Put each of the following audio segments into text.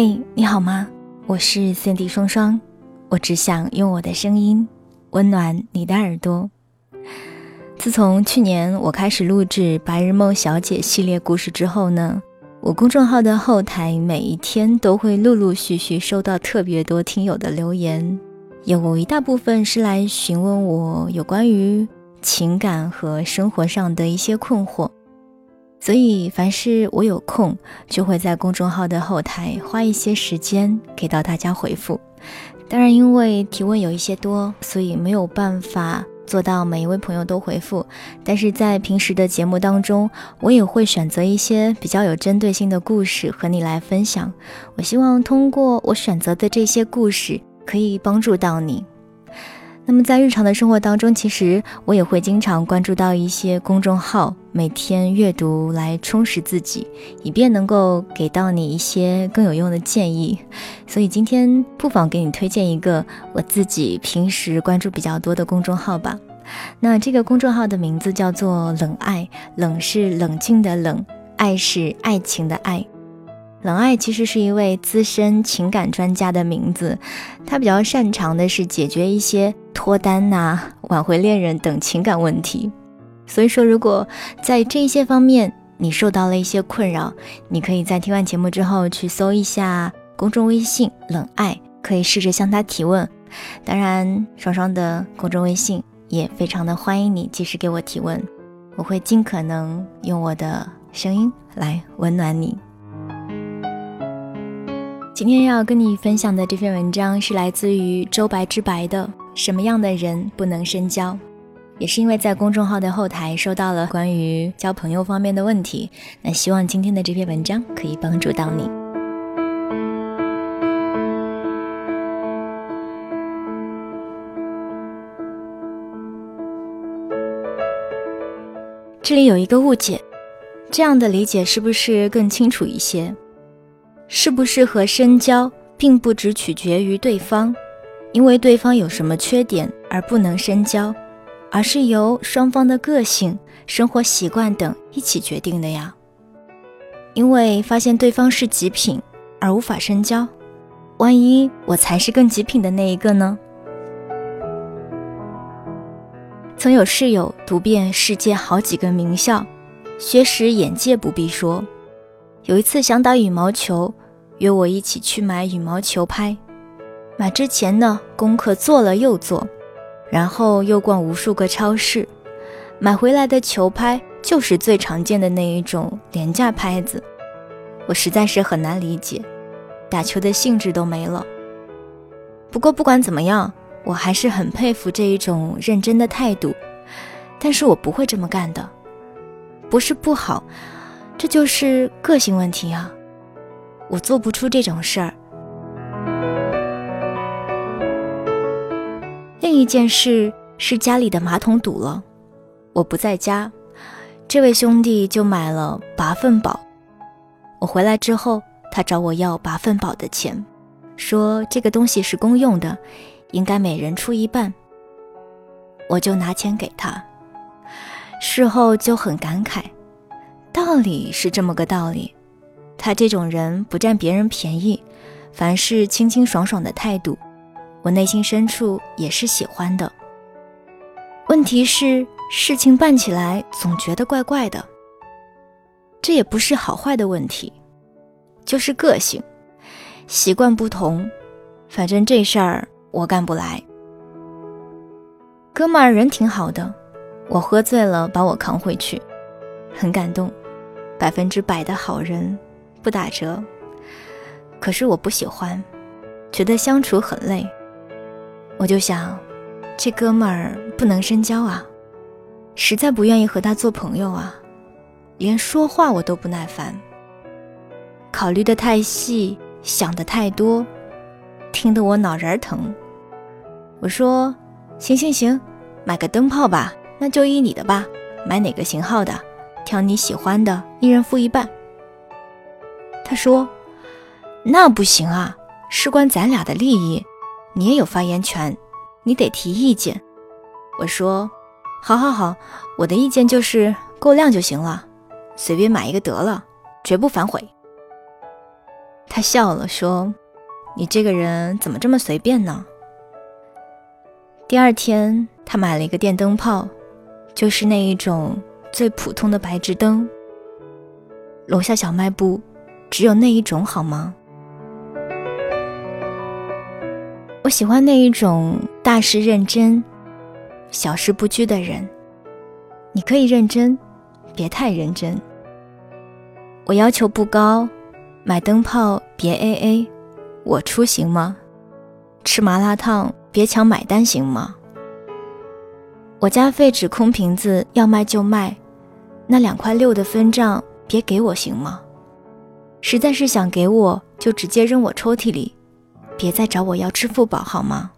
嘿，你好吗？我是 Cindy 双双，我只想用我的声音温暖你的耳朵。自从去年我开始录制《白日梦小姐》系列故事之后呢，我公众号的后台每一天都会陆陆续续收到特别多听友的留言，有一大部分是来询问我有关于情感和生活上的一些困惑。所以，凡是我有空，就会在公众号的后台花一些时间给到大家回复。当然，因为提问有一些多，所以没有办法做到每一位朋友都回复。但是在平时的节目当中，我也会选择一些比较有针对性的故事和你来分享。我希望通过我选择的这些故事，可以帮助到你。那么在日常的生活当中，其实我也会经常关注到一些公众号，每天阅读来充实自己，以便能够给到你一些更有用的建议。所以今天不妨给你推荐一个我自己平时关注比较多的公众号吧。那这个公众号的名字叫做“冷爱”，冷是冷静的冷，爱是爱情的爱。冷爱其实是一位资深情感专家的名字，他比较擅长的是解决一些脱单呐、挽回恋人等情感问题。所以说，如果在这些方面你受到了一些困扰，你可以在听完节目之后去搜一下公众微信“冷爱”，可以试着向他提问。当然，双双的公众微信也非常的欢迎你及时给我提问，我会尽可能用我的声音来温暖你。今天要跟你分享的这篇文章是来自于周白之白的《什么样的人不能深交》，也是因为在公众号的后台收到了关于交朋友方面的问题，那希望今天的这篇文章可以帮助到你。这里有一个误解，这样的理解是不是更清楚一些？适不适合深交，并不只取决于对方，因为对方有什么缺点而不能深交，而是由双方的个性、生活习惯等一起决定的呀。因为发现对方是极品而无法深交，万一我才是更极品的那一个呢？曾有室友读遍世界好几个名校，学识眼界不必说。有一次想打羽毛球，约我一起去买羽毛球拍。买之前呢，功课做了又做，然后又逛无数个超市，买回来的球拍就是最常见的那一种廉价拍子。我实在是很难理解，打球的兴致都没了。不过不管怎么样，我还是很佩服这一种认真的态度。但是我不会这么干的，不是不好。这就是个性问题啊！我做不出这种事儿。一件事是家里的马桶堵了，我不在家，这位兄弟就买了拔粪宝。我回来之后，他找我要拔粪宝的钱，说这个东西是公用的，应该每人出一半。我就拿钱给他，事后就很感慨。道理是这么个道理，他这种人不占别人便宜，凡事清清爽爽的态度，我内心深处也是喜欢的。问题是事情办起来总觉得怪怪的，这也不是好坏的问题，就是个性习惯不同。反正这事儿我干不来。哥们儿人挺好的，我喝醉了把我扛回去，很感动。百分之百的好人，不打折。可是我不喜欢，觉得相处很累。我就想，这哥们儿不能深交啊，实在不愿意和他做朋友啊，连说话我都不耐烦。考虑的太细，想的太多，听得我脑仁疼。我说，行行行，买个灯泡吧，那就依你的吧，买哪个型号的？挑你喜欢的，一人付一半。他说：“那不行啊，事关咱俩的利益，你也有发言权，你得提意见。”我说：“好好好，我的意见就是够亮就行了，随便买一个得了，绝不反悔。”他笑了，说：“你这个人怎么这么随便呢？”第二天，他买了一个电灯泡，就是那一种最普通的白炽灯。楼下小卖部只有那一种，好吗？我喜欢那一种大事认真、小事不拘的人。你可以认真，别太认真。我要求不高。买灯泡别 A A，我出行吗？吃麻辣烫别抢买单行吗？我家废纸空瓶子要卖就卖，那两块六的分账别给我行吗？实在是想给我就直接扔我抽屉里，别再找我要支付宝好吗？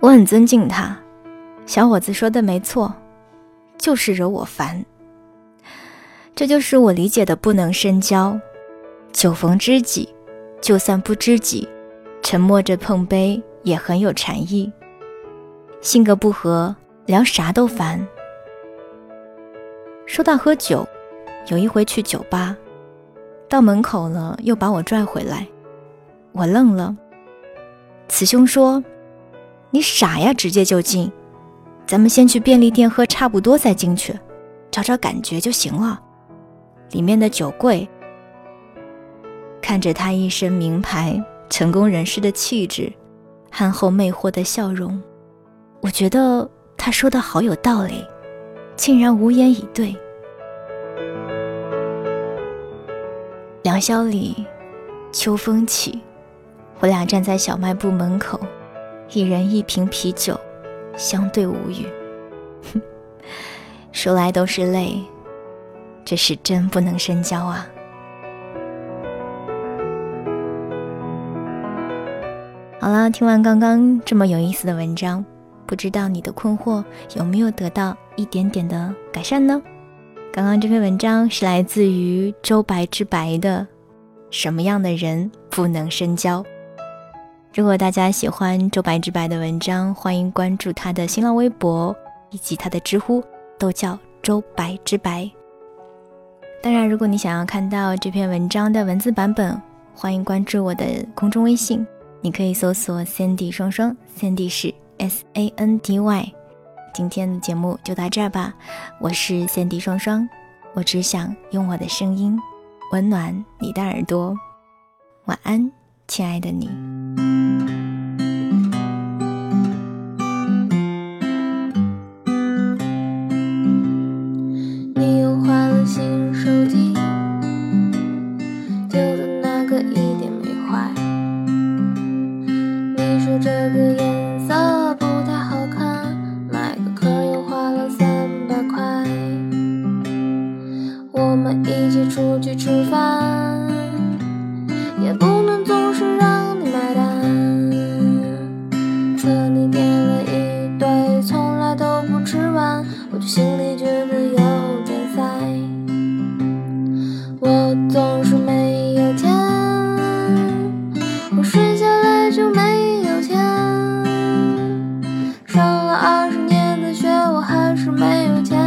我很尊敬他，小伙子说的没错，就是惹我烦。这就是我理解的不能深交。酒逢知己，就算不知己，沉默着碰杯也很有禅意。性格不合，聊啥都烦。说到喝酒，有一回去酒吧，到门口了又把我拽回来，我愣了。慈兄说：“你傻呀，直接就进。咱们先去便利店喝差不多再进去，找找感觉就行了。”里面的酒柜，看着他一身名牌、成功人士的气质、憨厚魅惑的笑容，我觉得他说的好有道理，竟然无言以对。良宵里，秋风起，我俩站在小卖部门口，一人一瓶啤酒，相对无语。哼，说来都是泪。这是真不能深交啊！好了，听完刚刚这么有意思的文章，不知道你的困惑有没有得到一点点的改善呢？刚刚这篇文章是来自于周白之白的《什么样的人不能深交》。如果大家喜欢周白之白的文章，欢迎关注他的新浪微博以及他的知乎，都叫周白之白。当然，如果你想要看到这篇文章的文字版本，欢迎关注我的公众微信，你可以搜索 “Sandy 双双 ”，Sandy 是 S A N D Y。今天的节目就到这儿吧，我是仙笛双双，我只想用我的声音温暖你的耳朵，晚安，亲爱的你。二十年的学，我还是没有钱。